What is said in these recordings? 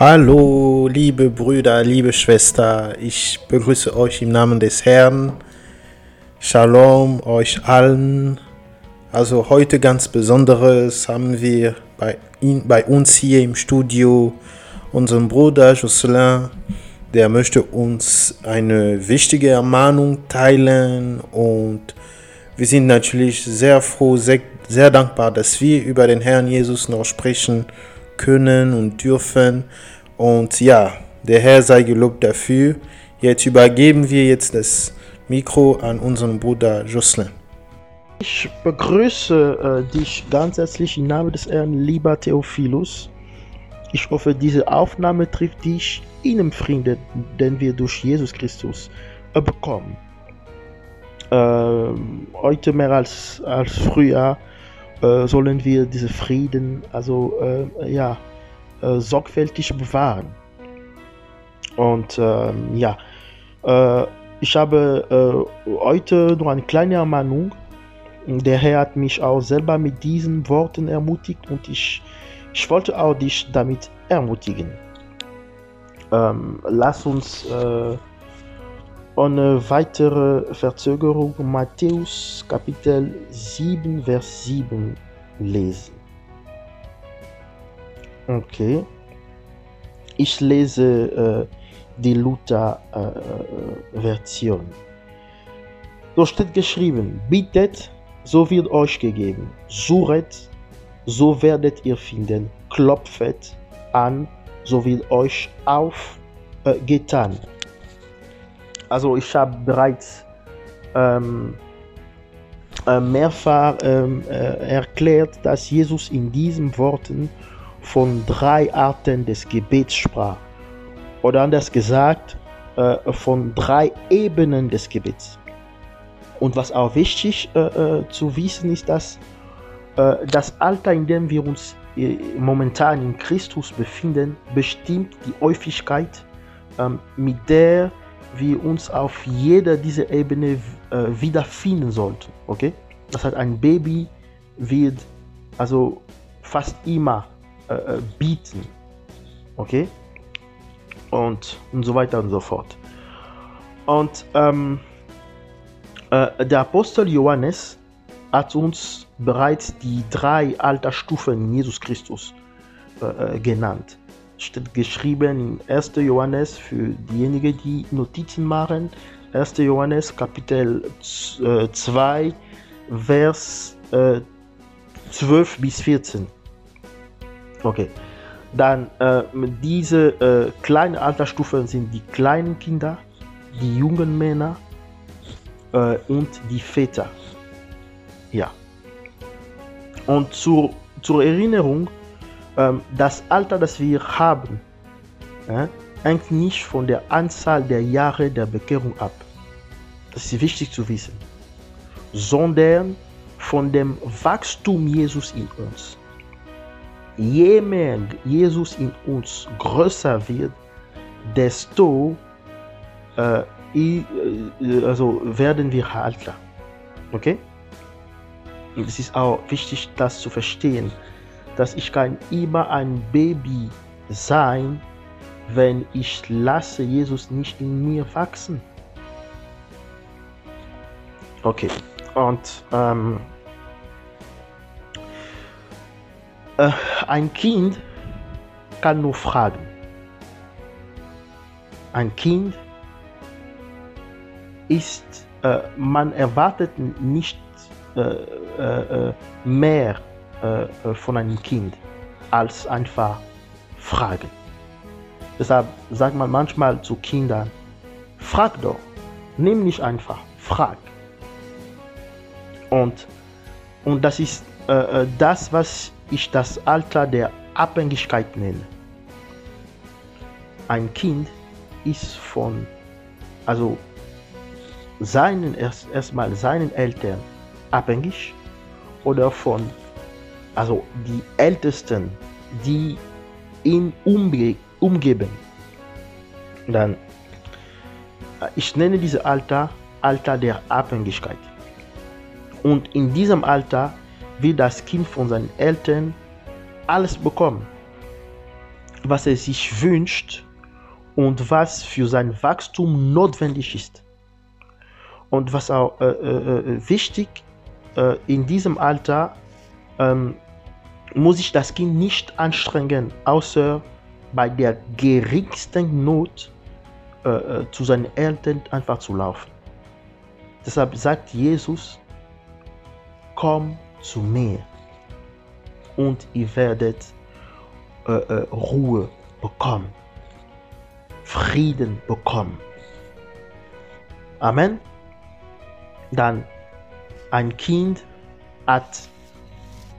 Hallo, liebe Brüder, liebe Schwester, ich begrüße euch im Namen des Herrn. Shalom euch allen. Also heute ganz Besonderes haben wir bei, ihn, bei uns hier im Studio unseren Bruder Jocelyn, der möchte uns eine wichtige Ermahnung teilen und wir sind natürlich sehr froh, sehr, sehr dankbar, dass wir über den Herrn Jesus noch sprechen und dürfen. Und ja, der Herr sei gelobt dafür. Jetzt übergeben wir jetzt das Mikro an unseren Bruder Jocelyn. Ich begrüße äh, dich ganz herzlich im Namen des Herrn, lieber Theophilus. Ich hoffe, diese Aufnahme trifft dich in dem Frieden, den wir durch Jesus Christus äh, bekommen. Äh, heute mehr als, als früher äh, sollen wir diesen Frieden also äh, ja, äh, sorgfältig bewahren. Und ähm, ja, äh, ich habe äh, heute nur eine kleine Ermahnung. Der Herr hat mich auch selber mit diesen Worten ermutigt und ich, ich wollte auch dich damit ermutigen. Ähm, lass uns ohne weitere Verzögerung Matthäus Kapitel 7, Vers 7 lesen. Okay. Ich lese äh, die Luther-Version. Äh, so steht geschrieben, bittet, so wird euch gegeben, suchet, so werdet ihr finden, klopfet an, so wird euch aufgetan. Äh, also ich habe bereits ähm, äh, mehrfach ähm, äh, erklärt, dass Jesus in diesen Worten von drei Arten des Gebets sprach. Oder anders gesagt, äh, von drei Ebenen des Gebets. Und was auch wichtig äh, äh, zu wissen ist, dass äh, das Alter, in dem wir uns momentan in Christus befinden, bestimmt die Häufigkeit, ähm, mit der wir uns auf jeder dieser Ebene äh, wiederfinden sollten. Okay? Das heißt, ein Baby wird also fast immer äh, äh, bieten. Okay? Und, und so weiter und so fort. Und ähm, äh, der Apostel Johannes hat uns bereits die drei Altersstufen in Jesus Christus äh, äh genannt steht geschrieben in 1. Johannes für diejenigen, die Notizen machen. 1. Johannes Kapitel 2, äh, Vers äh, 12 bis 14. Okay. Dann äh, diese äh, kleinen Altersstufen sind die kleinen Kinder, die jungen Männer äh, und die Väter. Ja. Und zur, zur Erinnerung, das Alter, das wir haben, hängt nicht von der Anzahl der Jahre der Bekehrung ab. Das ist wichtig zu wissen. Sondern von dem Wachstum Jesus in uns. Je mehr Jesus in uns größer wird, desto äh, äh also werden wir alter. Okay? Es ist auch wichtig, das zu verstehen dass ich kann immer ein Baby sein, wenn ich lasse Jesus nicht in mir wachsen. Okay, und ähm, äh, ein Kind kann nur fragen. Ein Kind ist, äh, man erwartet nicht äh, äh, äh mehr äh, äh, von einem Kind als einfach Fragen. Deshalb sagt man manchmal zu Kindern, frag doch, nimm nicht einfach, frag. Und, und das ist äh, äh das, was ich das Alter der Abhängigkeit nenne. Ein Kind ist von, also seinen erst erstmal seinen Eltern abhängig oder von also die Ältesten, die ihn umge umgeben. Dann, äh, ich nenne dieses Alter Alter der Abhängigkeit. Und in diesem Alter wird das Kind von seinen Eltern alles bekommen. was er sich wünscht und was für sein Wachstum notwendig ist. Und was auch äh, äh, wichtig äh, in diesem Alter ähm, muss sich das Kind nicht anstrengen, außer bei der geringsten Not äh, äh, zu seinen Eltern einfach zu laufen. Deshalb sagt Jesus, komm zu mir und ihr werdet äh, äh, Ruhe bekommen, Frieden bekommen. Amen. Dann ein Kind hat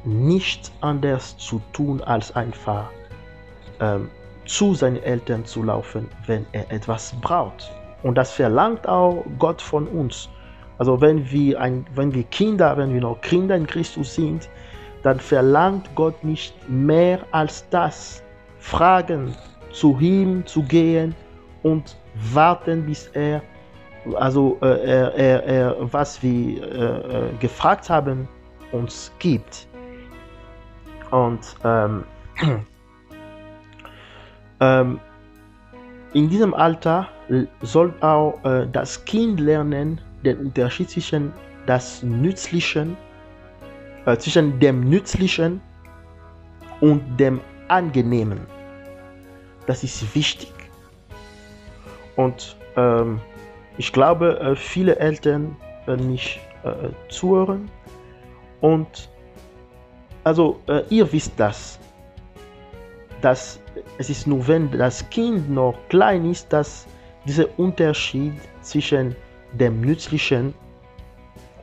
nichts anderes zu tun, als einfach ähm, zu seinen Eltern zu laufen, wenn er etwas braucht. Und das verlangt auch Gott von uns. Also wenn wir, ein, wenn wir Kinder, wenn wir noch Kinder in Christus sind, dann verlangt Gott nicht mehr als das. Fragen zu ihm zu gehen und warten, bis er, also äh, er, er, was wir äh, äh gefragt haben, uns gibt. Und ähm, ähm, in diesem Alter soll auch äh, das Kind lernen, den Unterschied zwischen das Nützlichen, äh, zwischen dem Nützlichen und dem Angenehmen. Das ist wichtig. Und ähm, ich glaube, äh, viele Eltern werden nicht äh, zuhören. Und also äh, ihr wisst das, dass es ist nur, wenn das Kind noch klein ist, dass dieser Unterschied zwischen dem Nützlichen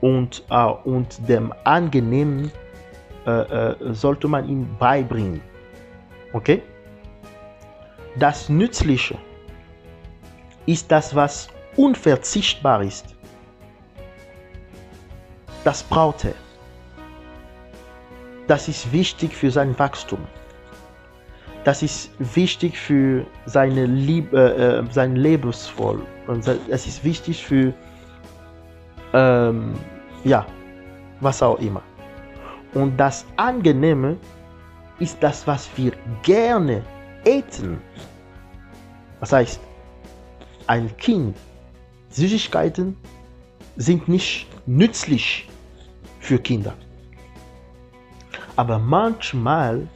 und, äh, und dem Angenehmen äh, äh, sollte man ihm beibringen. Okay? Das Nützliche ist das, was unverzichtbar ist. Das braucht er. Das ist wichtig für sein Wachstum. Das ist wichtig für seine Liebe, äh, äh sein Lebensvoll. Und es ist wichtig für, ähm, ja, was auch immer. Und das Angenehme ist das, was wir gerne eten. Das heißt, ein Kind, Süßigkeiten sind nicht nützlich für Kinder. Aber manchmal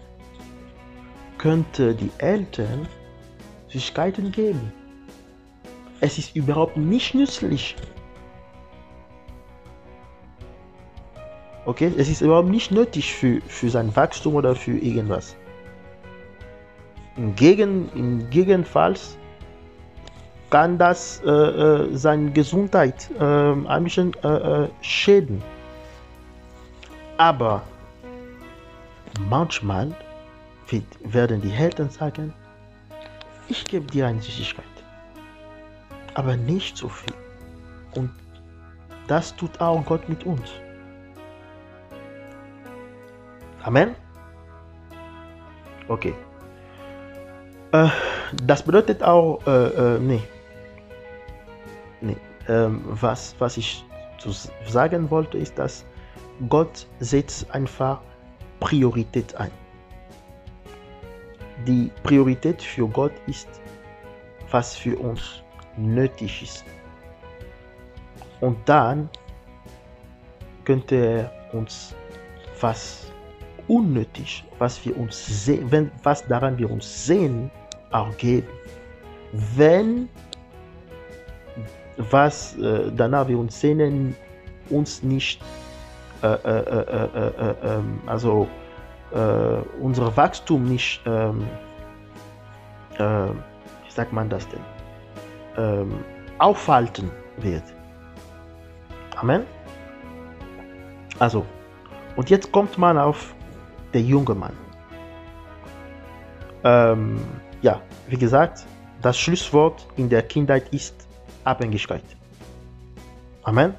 könnte die Eltern Süßigkeiten geben. Es ist überhaupt nicht nützlich. Okay, es ist überhaupt nicht nötig für, für sein Wachstum oder für irgendwas. Im, Gegen, im Gegenfalls kann das äh, äh, seine Gesundheit äh, ein bisschen äh, äh, schäden. Aber manchmal werden die Eltern sagen, ich gebe dir eine Süßigkeit, aber nicht so viel. Und das tut auch Gott mit uns. Amen. Okay. Äh, das bedeutet auch, äh, äh, nee. Nee. Ähm, was, was ich zu sagen wollte, ist, dass Gott setzt einfach Priorität ein. Die Priorität für Gott ist, was für uns nötig ist. Und dann könnte er uns was unnötig, was wir uns sehen, was daran wir uns sehen, auch geben. Wenn was äh, danach wir uns sehnen, uns nicht äh, äh, äh, äh ähm, also unser Wachstum nicht, ähm, wie sagt man das denn, ähm, aufhalten wird. Amen. Also, und jetzt kommt man auf der junge Mann. Ähm, ja, wie gesagt, das Schlusswort in der Kindheit ist Abhängigkeit. Amen.